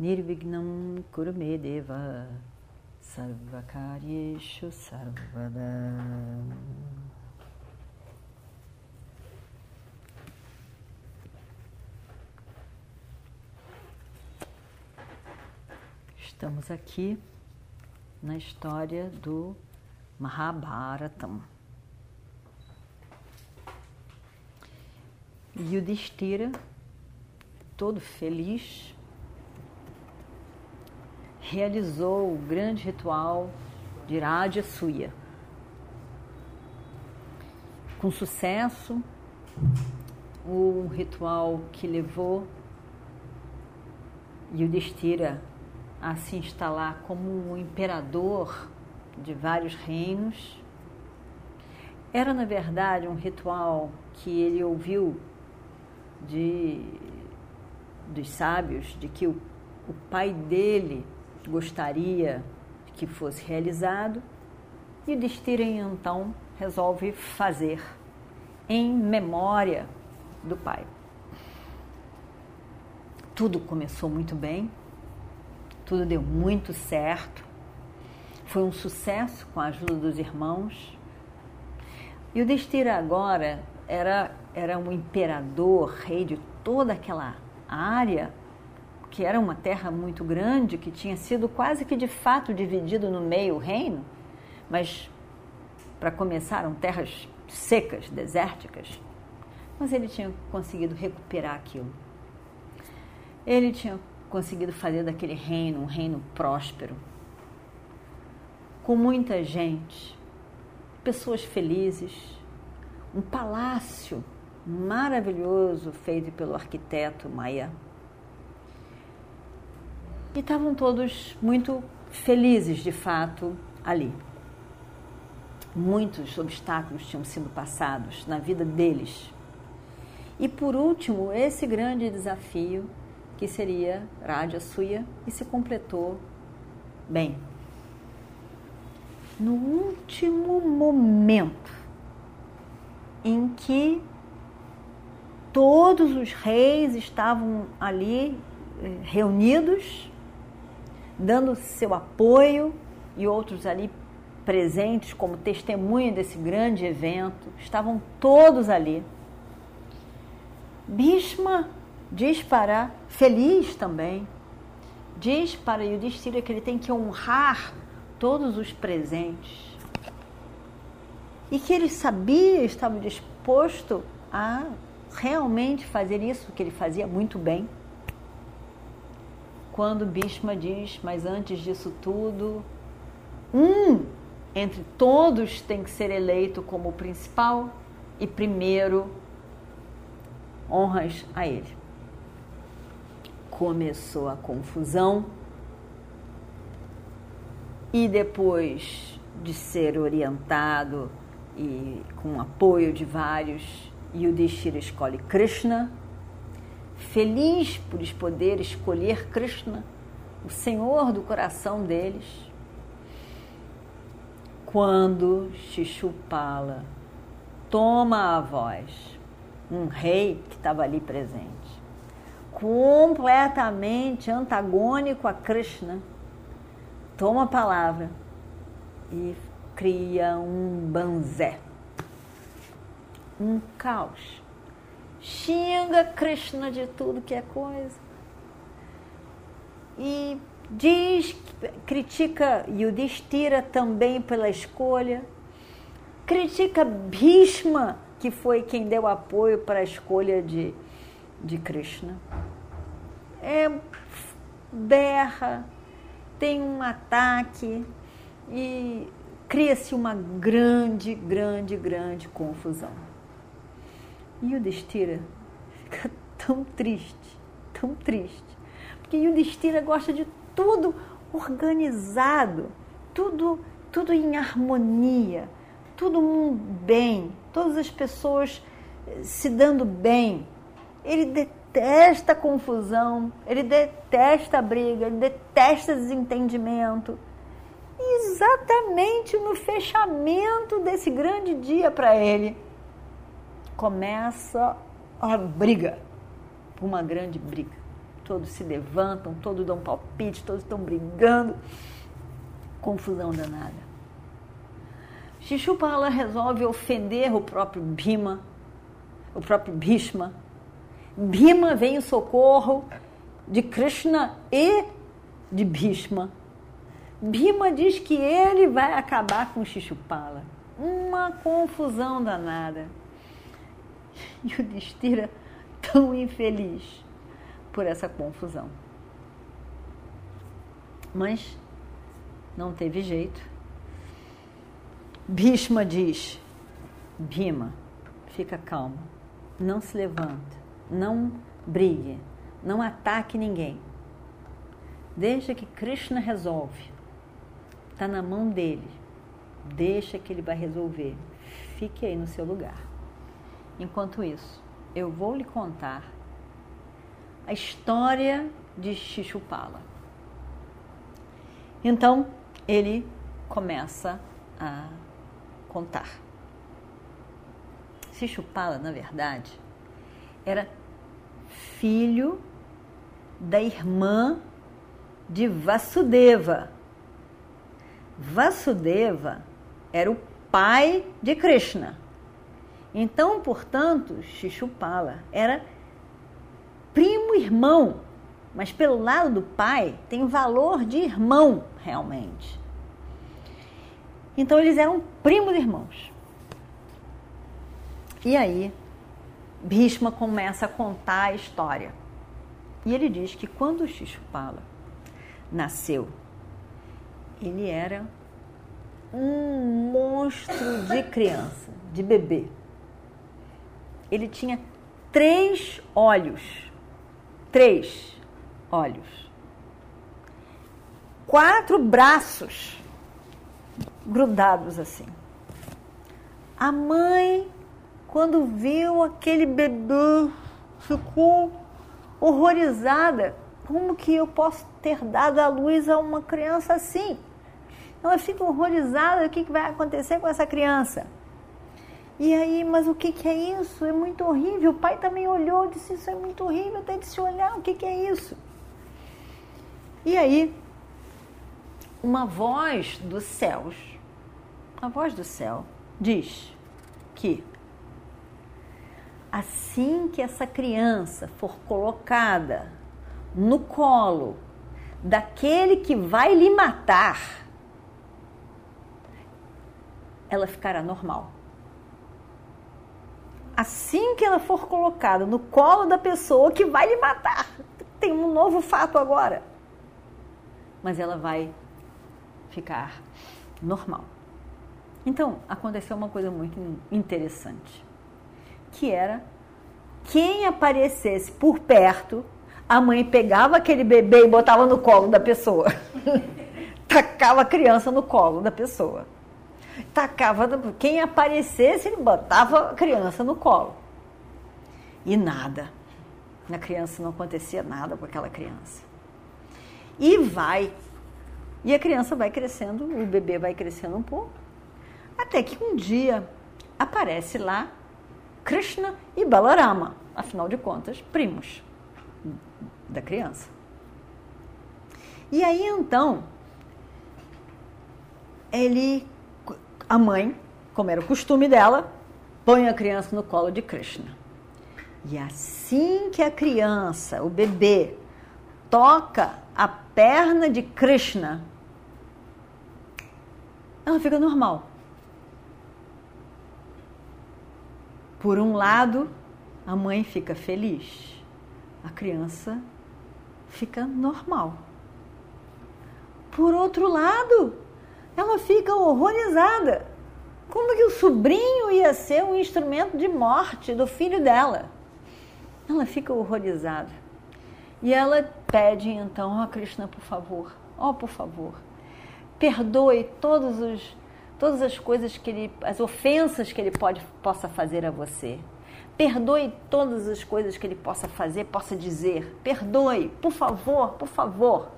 Nirvignam Kurumedeva Sarvakaryeshu Sarvada Estamos aqui na história do Mahabharatam. Yudhishthira, todo feliz, realizou o grande ritual de Rajasuya. Com sucesso, o ritual que levou Yudhishthira a se instalar como um imperador de vários reinos. Era, na verdade, um ritual que ele ouviu de, dos sábios de que o, o pai dele gostaria que fosse realizado e o Destira então resolve fazer em memória do pai. Tudo começou muito bem, tudo deu muito certo, foi um sucesso com a ajuda dos irmãos. E o Destira agora era, era um imperador, rei de toda aquela área, que era uma terra muito grande, que tinha sido quase que de fato dividido no meio o reino, mas para começar eram terras secas, desérticas. Mas ele tinha conseguido recuperar aquilo. Ele tinha conseguido fazer daquele reino um reino próspero, com muita gente, pessoas felizes, um palácio maravilhoso feito pelo arquiteto Maia. E estavam todos muito felizes, de fato, ali. Muitos obstáculos tinham sido passados na vida deles. E por último, esse grande desafio que seria Rajasuya e se completou bem. No último momento em que todos os reis estavam ali eh, reunidos, dando seu apoio e outros ali presentes como testemunha desse grande evento, estavam todos ali. Bhishma diz para, feliz também, diz para Yudhishthira que ele tem que honrar todos os presentes e que ele sabia, estava disposto a realmente fazer isso que ele fazia muito bem. Quando Bhishma diz, mas antes disso tudo, um entre todos tem que ser eleito como principal e primeiro honras a ele. Começou a confusão. E depois de ser orientado e com apoio de vários, Yudhishthira escolhe Krishna, feliz por poder escolher Krishna, o Senhor do coração deles. Quando Shishupala toma a voz, um rei que estava ali presente, completamente antagônico a Krishna, toma a palavra e cria um banzé, um caos. Xinga Krishna de tudo que é coisa. E diz, critica Yudhishthira também pela escolha, critica Bhishma, que foi quem deu apoio para a escolha de, de Krishna é, berra, tem um ataque e cria-se uma grande, grande, grande confusão. E o Destira fica tão triste, tão triste, porque o Destira gosta de tudo organizado, tudo, tudo em harmonia, todo mundo bem, todas as pessoas eh, se dando bem. Ele detesta confusão, ele detesta briga, ele detesta desentendimento. Exatamente no fechamento desse grande dia para ele, começa a briga, uma grande briga. Todos se levantam, todos dão palpite, todos estão brigando. Confusão danada. Shishupala resolve ofender o próprio Bhima, o próprio Bhishma. Bhima vem em socorro de Krishna e de Bhishma. Bhima diz que ele vai acabar com Shishupala. Uma confusão danada. E o Destira tão infeliz por essa confusão. Mas não teve jeito. Bhishma diz: Bhima, fica calmo, não se levanta, não brigue, não ataque ninguém. Deixa que Krishna resolve. Está na mão dele. Deixa que ele vai resolver. Fique aí no seu lugar. Enquanto isso, eu vou lhe contar a história de Shishupala. Então, ele começa a contar. Shishupala, na verdade, era filho da irmã de Vasudeva. Vasudeva era o pai de Krishna. Então, portanto, Shishupala era primo irmão, mas pelo lado do pai tem valor de irmão realmente. Então eles eram primos irmãos. E aí, Bhishma começa a contar a história. E ele diz que quando Shishupala nasceu, ele era um monstro de criança, de bebê ele tinha três olhos. Três olhos. Quatro braços grudados assim. A mãe, quando viu aquele bebê, ficou horrorizada. Como que eu posso ter dado a luz a uma criança assim? Ela fica horrorizada, o que vai acontecer com essa criança? E aí, mas o que, que é isso? É muito horrível. O pai também olhou e disse: Isso é muito horrível. Até de se olhar, o que, que é isso? E aí, uma voz dos céus, a voz do céu, diz que assim que essa criança for colocada no colo daquele que vai lhe matar, ela ficará normal assim que ela for colocada no colo da pessoa que vai lhe matar, tem um novo fato agora. Mas ela vai ficar normal. Então, aconteceu uma coisa muito interessante, que era quem aparecesse por perto, a mãe pegava aquele bebê e botava no colo da pessoa. Tacava a criança no colo da pessoa tacava, quem aparecesse, ele botava a criança no colo. E nada. Na criança não acontecia nada com aquela criança. E vai. E a criança vai crescendo, o bebê vai crescendo um pouco. Até que um dia aparece lá Krishna e Balarama, afinal de contas, primos da criança. E aí então, ele a mãe, como era o costume dela, põe a criança no colo de Krishna. E assim que a criança, o bebê, toca a perna de Krishna, ela fica normal. Por um lado, a mãe fica feliz, a criança fica normal. Por outro lado, ela fica horrorizada. Como que o sobrinho ia ser um instrumento de morte do filho dela? Ela fica horrorizada. E ela pede então, ó oh, Krishna, por favor, ó oh, por favor, perdoe todos os, todas as coisas que ele, as ofensas que ele pode, possa fazer a você. Perdoe todas as coisas que ele possa fazer, possa dizer. Perdoe, por favor, por favor.